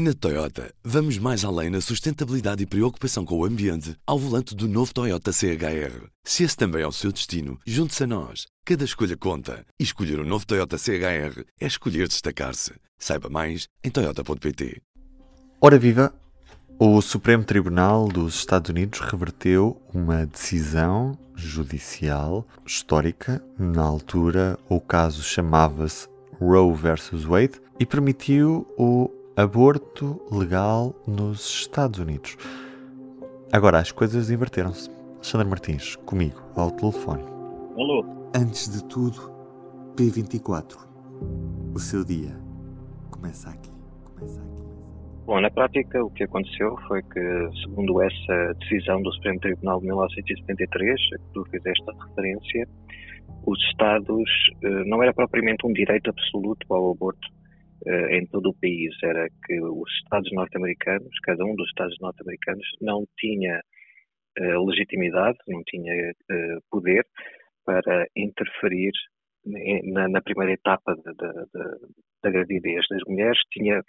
Na Toyota, vamos mais além na sustentabilidade e preocupação com o ambiente ao volante do novo Toyota CHR. Se esse também é o seu destino, junte-se a nós. Cada escolha conta. E escolher o um novo Toyota CHR é escolher destacar-se. Saiba mais em Toyota.pt. Ora viva! O Supremo Tribunal dos Estados Unidos reverteu uma decisão judicial histórica. Na altura, o caso chamava-se Roe versus Wade e permitiu o aborto legal nos Estados Unidos. Agora as coisas inverteram-se. Alexandre Martins, comigo, ao telefone. Alô. Antes de tudo, P24. O seu dia começa aqui. Começa aqui. Bom, na prática, o que aconteceu foi que, segundo essa decisão do Supremo Tribunal de 1973, a que tu fizeste a referência, os Estados eh, não era propriamente um direito absoluto ao aborto em todo o país era que os Estados norte-americanos, cada um dos Estados norte-americanos, não tinha uh, legitimidade, não tinha uh, poder para interferir na, na primeira etapa da gravidez das mulheres, tinha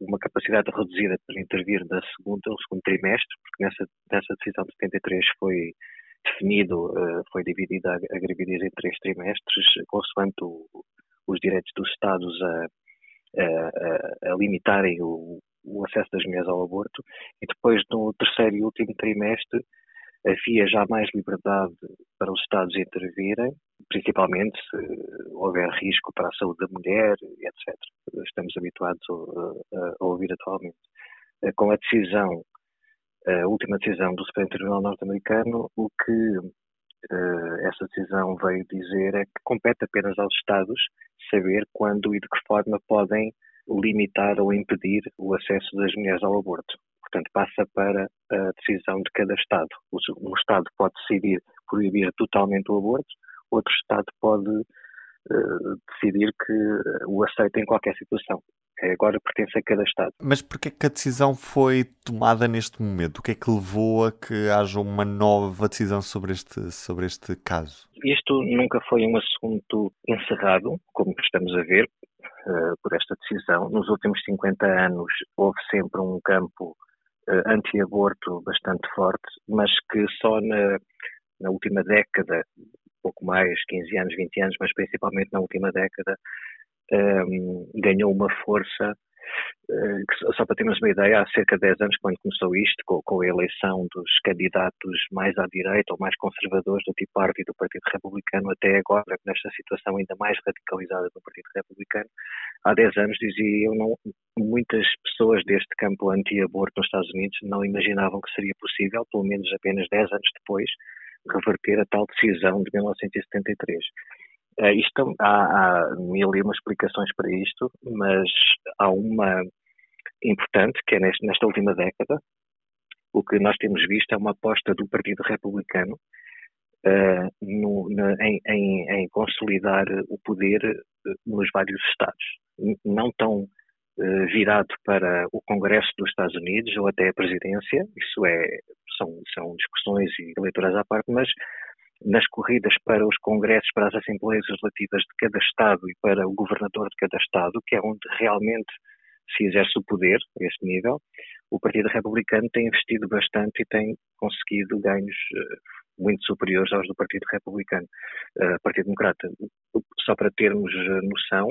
uma capacidade reduzida para intervir na segunda, no segundo trimestre, porque nessa, nessa decisão de 73 foi definido, foi dividida a gravidez em três trimestres, consoante o, os direitos dos Estados a, a, a limitarem o, o, acesso das mulheres ao aborto e depois no terceiro e último trimestre havia já mais liberdade para os Estados intervirem, principalmente se houver risco para a saúde da mulher, etc. Estamos habituados a, a, ouvir atualmente. Eh, com a decisão, a última decisão do Supremo Tribunal norte-americano, o que essa decisão veio dizer é que compete apenas aos Estados saber quando e de que forma podem limitar ou impedir o acesso das mulheres ao aborto. Portanto, passa para a decisão de cada Estado. Um Estado pode decidir proibir totalmente o aborto, outro Estado pode uh, decidir que o aceita em qualquer situação. É, agora pertence a cada Estado. Mas porquê que a decisão foi tomada neste momento? O que é que levou a que haja uma nova decisão sobre este, sobre este caso? Isto nunca foi um assunto encerrado, como estamos a ver, uh, por esta decisão. Nos últimos 50 anos houve sempre um campo uh, anti-aborto bastante forte, mas que só na, na última década, pouco mais, 15 anos, 20 anos, mas principalmente na última década, um, ganhou uma força que, só para termos uma ideia, há cerca de 10 anos, quando começou isto, com, com, a eleição dos candidatos mais à direita ou mais conservadores do Tea Party do Partido Republicano, até agora, nesta situação ainda mais radicalizada do Partido Republicano, há 10 anos, dizia eu, não, muitas pessoas deste campo anti-aborto nos Estados Unidos não imaginavam que seria possível, pelo menos apenas 10 anos depois, reverter a tal decisão de 1973. Uh, isto, há, há mil e uma explicações para isto, mas há uma importante, que é neste, nesta última década, o que nós temos visto é uma aposta do Partido Republicano uh, no, na, em, em, em, consolidar o poder uh, nos vários Estados. Não tão uh, virado para o Congresso dos Estados Unidos ou até a presidência, isso é, são, são discussões e leituras à parte, mas nas corridas para os congressos, para as assembleias legislativas de cada Estado e para o governador de cada Estado, que é onde realmente se exerce o poder, a este nível, o Partido Republicano tem investido bastante e tem conseguido ganhos uh, muito superiores aos do Partido Republicano, uh, Partido Democrata. Só para termos uh, noção,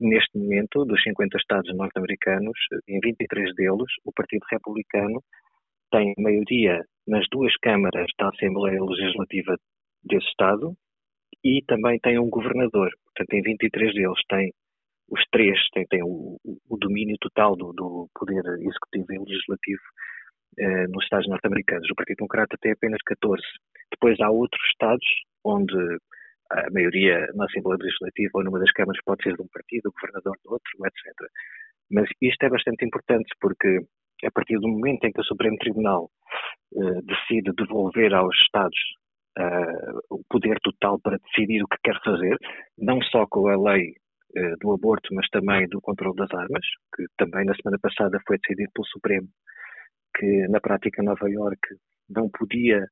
neste momento, dos 50 Estados norte-americanos, em 23 deles, o Partido Republicano tem maioria nas duas câmaras da Assembleia Legislativa desse Estado e também tem um governador. Portanto, em 23 deles tem os três têm, têm o, o, domínio total do, do, poder executivo e legislativo eh, nos Estados norte-americanos. O Partido Democrata tem apenas 14. Depois há outros Estados onde a maioria na Assembleia Legislativa ou numa das câmaras pode ser de um partido, o governador de outro, etc. Mas isto é bastante importante porque a partir do momento em que o Supremo Tribunal eh, decide devolver aos Estados uh, o poder total para decidir o que quer fazer, não só com a lei uh, do aborto, mas também do controle das armas, que também na semana passada foi decidido pelo Supremo, que na prática Nova Iorque não podia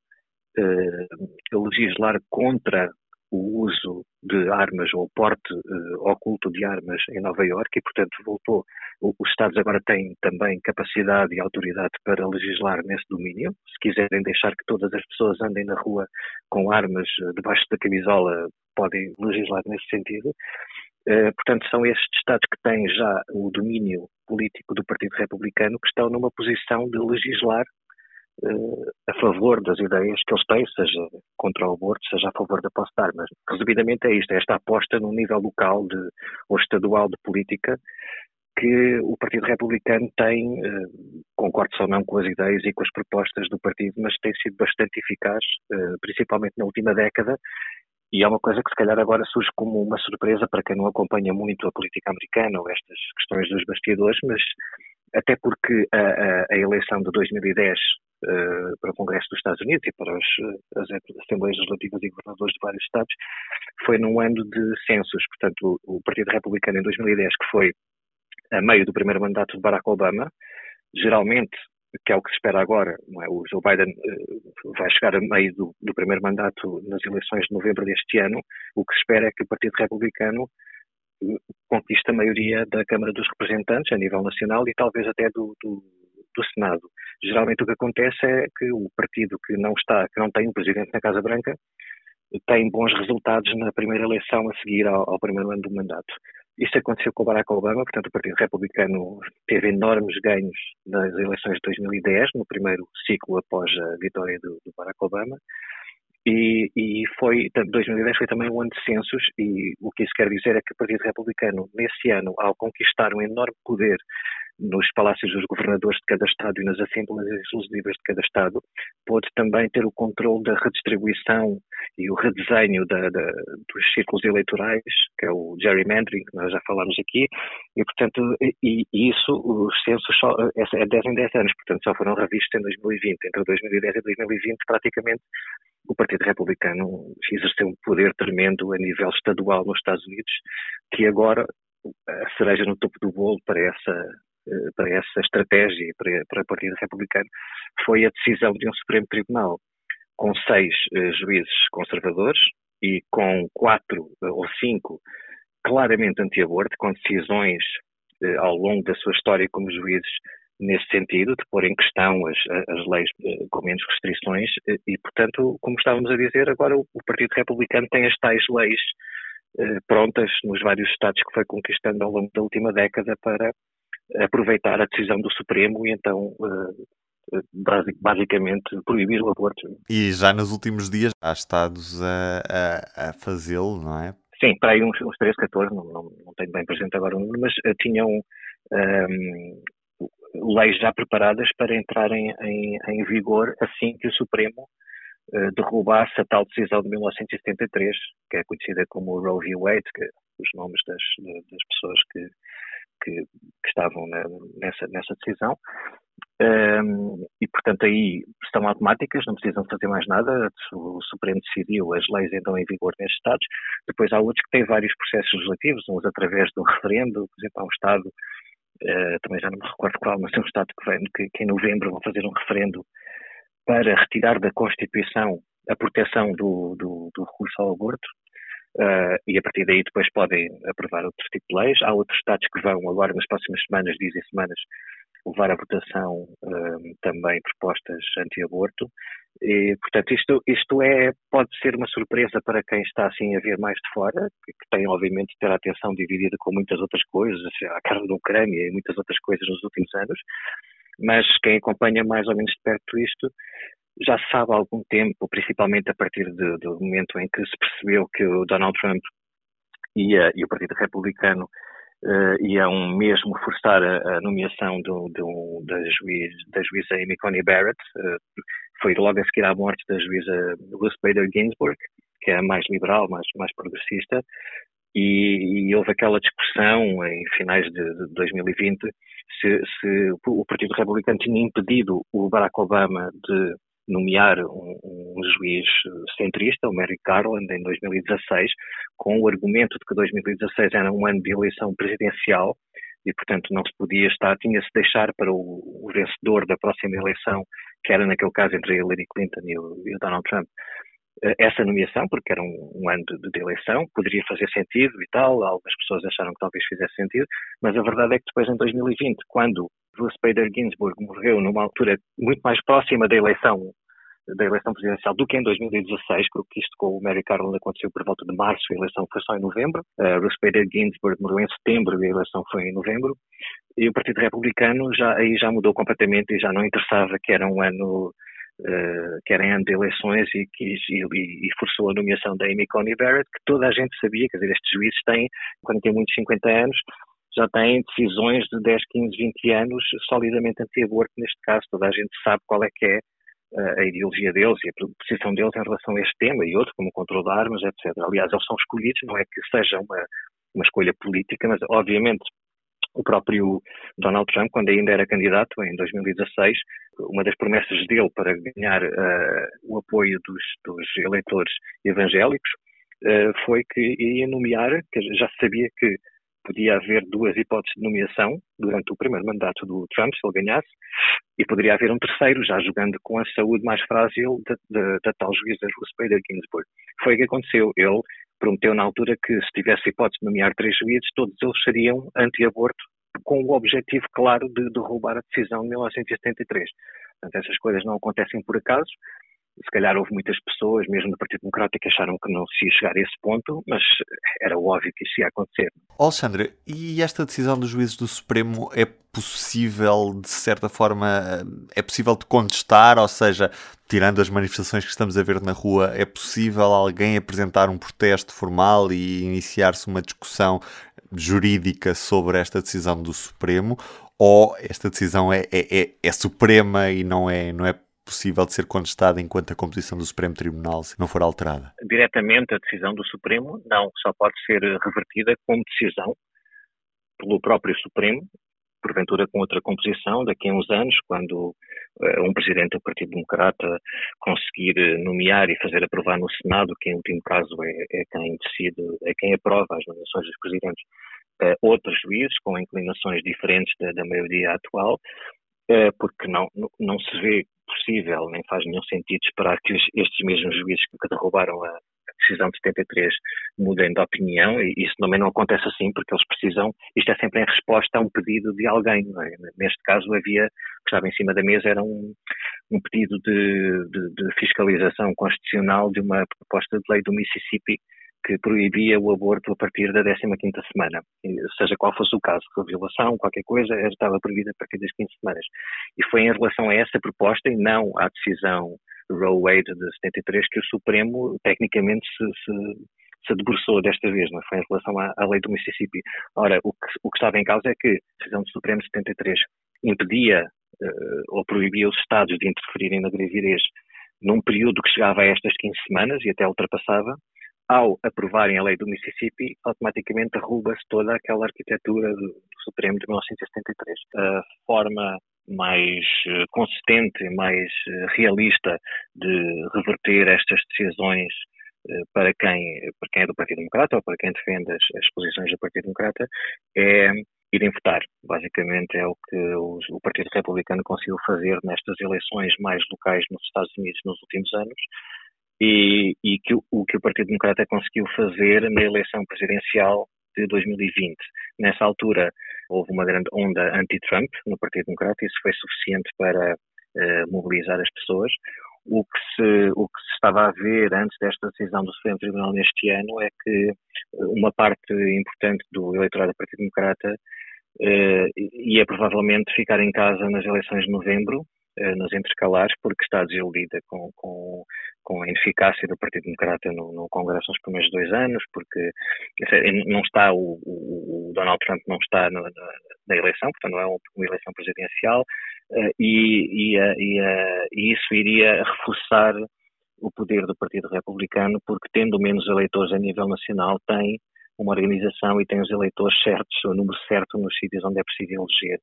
uh, legislar contra o uso de armas ou o porte uh, oculto de armas em Nova Iorque e, portanto, voltou. os Estados agora têm também capacidade e autoridade para legislar nesse domínio. Se quiserem deixar que todas as pessoas andem na rua com armas uh, debaixo da camisola, podem legislar nesse sentido. Uh, portanto, são estes Estados que têm já o domínio político do Partido Republicano que estão numa posição de legislar a favor das ideias que eles têm, seja contra o aborto, seja a favor da posse de armas. Resumidamente é isto, é esta aposta num nível local de, ou estadual de política que o Partido Republicano tem, uh, concordo ou não com as ideias e com as propostas do partido, mas tem sido bastante eficaz, uh, principalmente na última década, e é uma coisa que se calhar agora surge como uma surpresa para quem não acompanha muito a política americana ou estas questões dos bastidores, mas até porque a, a, eleição de 2010 uh, para o Congresso dos Estados Unidos e para os, eh, as Assembleias Legislativas e Governadores de vários Estados, foi num ano de censos. Portanto, o, o Partido Republicano em 2010, que foi a meio do primeiro mandato de Barack Obama, geralmente que é o que se espera agora. É? O Joe Biden uh, vai chegar a meio do, do, primeiro mandato nas eleições de novembro deste ano. O que se espera é que o Partido Republicano conquiste a maioria da Câmara dos Representantes a nível nacional e talvez até do, do do Senado. Geralmente o que acontece é que o partido que não está, que não tem um presidente na Casa Branca, tem bons resultados na primeira eleição a seguir ao, ao primeiro ano do mandato. Isso aconteceu com Barack Obama, portanto, o Partido Republicano teve enormes ganhos nas eleições de 2010, no primeiro ciclo após a vitória do, do Barack Obama. E, e, foi, 2010 foi também um ano de censos, e o que isso quer dizer é que o Partido Republicano, nesse ano, ao conquistar um enorme poder nos palácios dos governadores de cada Estado e nas assembleias legislativas de cada Estado, pôde também ter o controle da redistribuição e o redesenho da, da, dos círculos eleitorais, que é o gerrymandering, que nós já falámos aqui, e, portanto, e, e isso, os censos só, é, é 10 em 10 anos, portanto, só foram revistos em 2020. Entre 2010 e 2020, praticamente, o Partido Republicano exerceu um poder tremendo a nível estadual nos Estados Unidos, que agora a cereja no topo do bolo para essa para essa estratégia para, para Partido Republicano foi a decisão de um Supremo Tribunal com seis uh, juízes conservadores e com quatro uh, ou cinco claramente anti-aborto, com decisões uh, ao longo da sua história como juízes nesse sentido, de pôr em questão as, as leis com menos restrições e, portanto, como estávamos a dizer, agora o, o Partido Republicano tem as tais leis prontas nos vários estados que foi conquistando ao longo da última década para aproveitar a decisão do Supremo e então eh, eh, basicamente proibir o aborto. E já nos últimos dias há estados a, a, a fazê-lo, não é? Sim, para aí uns, uns 13, 14, não, não, não tenho bem presente agora o número, mas uh, tinham um, ehm, leis já preparadas para entrarem em, em vigor assim que o Supremo uh, derrubasse a tal decisão de 1973, que é conhecida como Roe v. Wade, que os nomes das, das pessoas que que, que estavam na, nessa, nessa decisão. Um, e, portanto, aí estão automáticas, não precisam fazer mais nada. O Supremo decidiu, as leis entram em vigor nestes Estados. Depois há outros que têm vários processos legislativos, uns através um referendo. Por exemplo, há um Estado, uh, também já não me recordo qual, mas é um Estado que, vem, que, que em novembro vão fazer um referendo para retirar da Constituição a proteção do, do, do recurso ao aborto. Uh, e a partir daí depois podem aprovar outro tipo de leis. Há outros Estados que vão agora, nas próximas semanas, dias e semanas, levar à votação uh, também propostas anti-aborto. E, portanto, isto, isto é, pode ser uma surpresa para quem está assim a ver mais de fora, que, que tem obviamente de ter a atenção dividida com muitas outras coisas, assim, a guerra da Ucrânia e muitas outras coisas nos últimos anos, mas quem acompanha mais ou menos de perto isto já se sabe há algum tempo, principalmente a partir de, do momento em que se percebeu que o Donald Trump ia, e o Partido Republicano uh, iam mesmo forçar a, a nomeação do, do, da, juiz, da juíza Amy Coney Barrett, uh, foi logo a seguir à morte da juíza Ruth Bader Ginsburg, que é a mais liberal, mais, mais progressista, e, e, houve aquela discussão em finais de, de 2020 se, se, o Partido Republicano tinha impedido o Barack Obama de nomear um, um, juiz centrista, o Merrick Garland, em 2016, com o argumento de que 2016 era um ano de eleição presidencial e, portanto, não se podia estar, tinha-se deixar para o, o, vencedor da próxima eleição, que era naquele caso entre Hillary Clinton e o, e o Donald Trump, essa nomeação, porque era um, um ano de, de, eleição, poderia fazer sentido e tal, algumas pessoas acharam que talvez fizesse sentido, mas a verdade é que depois em 2020, quando Ruth Bader Ginsburg morreu numa altura muito mais próxima da eleição da eleição presidencial do que em 2016, porque isto com o Mary Carlin aconteceu por volta de março, a eleição foi só em novembro. Uh, Ruth Bader Ginsburg morreu em setembro e a eleição foi em novembro. E o Partido Republicano já, aí já mudou completamente e já não interessava que era um ano Uh, que era em ano de eleições e, que, e, e, forçou a nomeação da Amy Coney Barrett, que toda a gente sabia, quer dizer, estes juízes têm, quando têm muitos 50 anos, já têm decisões de 10, 15, 20 anos solidamente anti-aborto neste caso, toda a gente sabe qual é que é a ideologia deles e a posição deles em relação a este tema e outros, como o controle de armas, etc. Aliás, eles são escolhidos, não é que seja uma, uma escolha política, mas obviamente o próprio Donald Trump, quando ainda era candidato, em 2016, uma das promessas dele para ganhar uh, o apoio dos, dos eleitores evangélicos uh, foi que ia nomear, que já sabia que podia haver duas hipóteses de nomeação durante o primeiro mandato do Trump, se ele ganhasse, e poderia haver um terceiro, já jogando com a saúde mais frágil da, tal juíza Ruth Bader Ginsburg. Foi o que aconteceu. Ele prometeu na altura que se tivesse hipótese de nomear três juízes, todos eles seriam anti-aborto, com o objetivo claro de derrubar a decisão de 1973. Portanto, essas coisas não acontecem por acaso se calhar houve muitas pessoas, mesmo do Partido Democrático, que acharam que não se ia chegar a esse ponto, mas era óbvio que isso ia acontecer. Alexandre, e esta decisão dos juízes do Supremo é possível, de certa forma, é possível de contestar? Ou seja, tirando as manifestações que estamos a ver na rua, é possível alguém apresentar um protesto formal e iniciar-se uma discussão jurídica sobre esta decisão do Supremo? Ou esta decisão é, é, é, é suprema e não é, não é possível de ser contestada enquanto a composição do Supremo Tribunal não for alterada? Diretamente a decisão do Supremo não, só pode ser revertida como decisão pelo próprio Supremo, porventura com outra composição, daqui a uns anos, quando uh, um presidente do Partido Democrata conseguir nomear e fazer aprovar no Senado, que em último caso é, é quem decide, é quem aprova as nomeações dos presidentes, uh, outros juízes com inclinações diferentes da, da maioria atual, porque não, não se vê possível, nem faz nenhum sentido esperar que estes mesmos juízes que derrubaram a decisão de 73 mudem de opinião e isso também não acontece assim porque eles precisam, isto é sempre em resposta a um pedido de alguém, é? neste caso havia, o que estava em cima da mesa era um, um pedido de, de, de fiscalização constitucional de uma proposta de lei do Mississippi que proibia o aborto a partir da 15ª semana. Seja qual fosse o caso, violação, qualquer coisa, estava proibida a partir das 15 semanas. E foi em relação a essa proposta e não à decisão Roe Wade de 73 que o Supremo tecnicamente se, se, se debruçou desta vez, não é? foi em relação à, à, lei do Mississippi. Ora, o que, o que estava em causa é que a decisão do Supremo de 73 impedia uh, ou proibia os Estados de interferirem na gravidez num período que chegava a estas 15 semanas e até ultrapassava, ao aprovarem a lei do Mississippi, automaticamente derruba-se toda aquela arquitetura do, Supremo de 1973. A forma mais uh, consistente, mais uh, realista de reverter estas decisões uh, para quem, para quem é do Partido Democrata ou para quem defende as, as posições do Partido Democrata é irem votar. Basicamente é o que o Partido Republicano conseguiu fazer nestas eleições mais locais nos Estados Unidos nos últimos anos e, e que o que o Partido Democrata conseguiu fazer na eleição presidencial de 2020. Nessa altura houve uma grande onda anti-Trump no Partido Democrata e isso foi suficiente para uh, mobilizar as pessoas. O que, se, o que se estava a ver antes desta decisão do Supremo Tribunal neste ano é que uma parte importante do eleitorado do Partido Democrata uh, ia provavelmente ficar em casa nas eleições de novembro eh, nos intercalares, porque está desiludida com, com, com a ineficácia do Partido Democrata no, no, Congresso nos primeiros dois anos, porque não está o, o, o Donald Trump não está na, na, eleição, portanto não é uma eleição presidencial, uh, e, e, e, e, isso iria reforçar o poder do Partido Republicano, porque tendo menos eleitores a nível nacional, tem uma organização e tem os eleitores certos, o número certo nos sítios onde é preciso eleger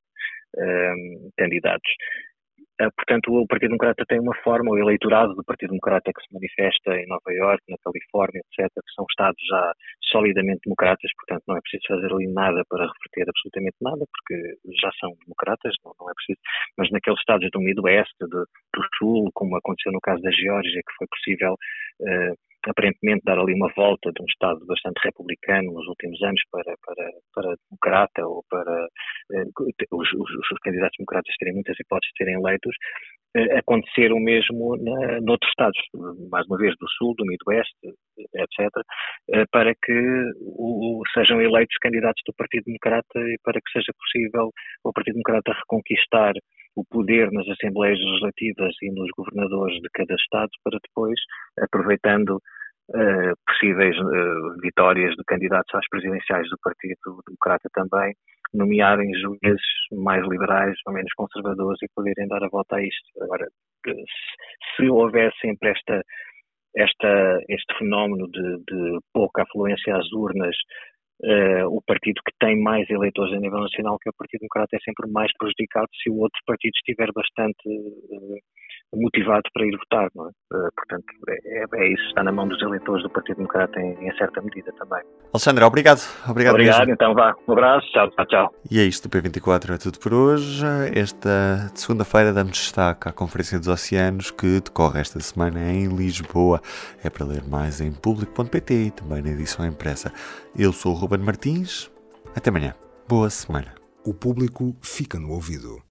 candidatos. Eh, portanto, o Partido Democrata tem uma forma, o eleitorado do Partido Democrata que se manifesta em Nova Iorque, na Califórnia, etc., que são estados já solidamente democratas, portanto não é preciso fazer ali nada para reverter absolutamente nada, porque já são democratas, não, não é preciso. Mas naqueles estados do Midwest, de, do Sul, como aconteceu no caso da Geórgia, que foi possível aparentemente dar ali uma volta de um Estado bastante republicano nos últimos anos para, para, para democrata ou para eh, os, os, os, candidatos democratas terem muitas hipóteses de serem eleitos, eh, acontecer o mesmo na, noutros Estados, mais uma vez do Sul, do Midwest, etc., eh, para que o, sejam eleitos candidatos do Partido Democrata e para que seja possível o Partido Democrata reconquistar o poder nas Assembleias Legislativas e nos governadores de cada Estado para depois, aproveitando uh, possíveis uh, vitórias de candidatos às presidenciais do Partido Democrata também, nomearem juízes mais liberais ou menos conservadores e poderem dar a volta a isto. Agora, se houver sempre esta, esta, este fenómeno de, de pouca afluência às urnas Uh, o partido que tem mais eleitores a nível nacional, que é o Partido Democrata, é sempre mais prejudicado se o outro partido estiver bastante uh, motivado para ir votar, não é? Uh, portanto, é, é, isso, está na mão dos eleitores do Partido Democrata em, em certa medida também. Alexandre, obrigado. Obrigado, obrigado mesmo. então vá. Um abraço, tchau, tchau, tchau. E é isto, o P24 é tudo por hoje. Esta segunda-feira damos destaque à Conferência dos Oceanos que decorre esta semana em Lisboa. É para ler mais em público.pt e também na edição impressa. Eu sou o Ruben Martins. Até amanhã. Boa semana. O público fica no ouvido.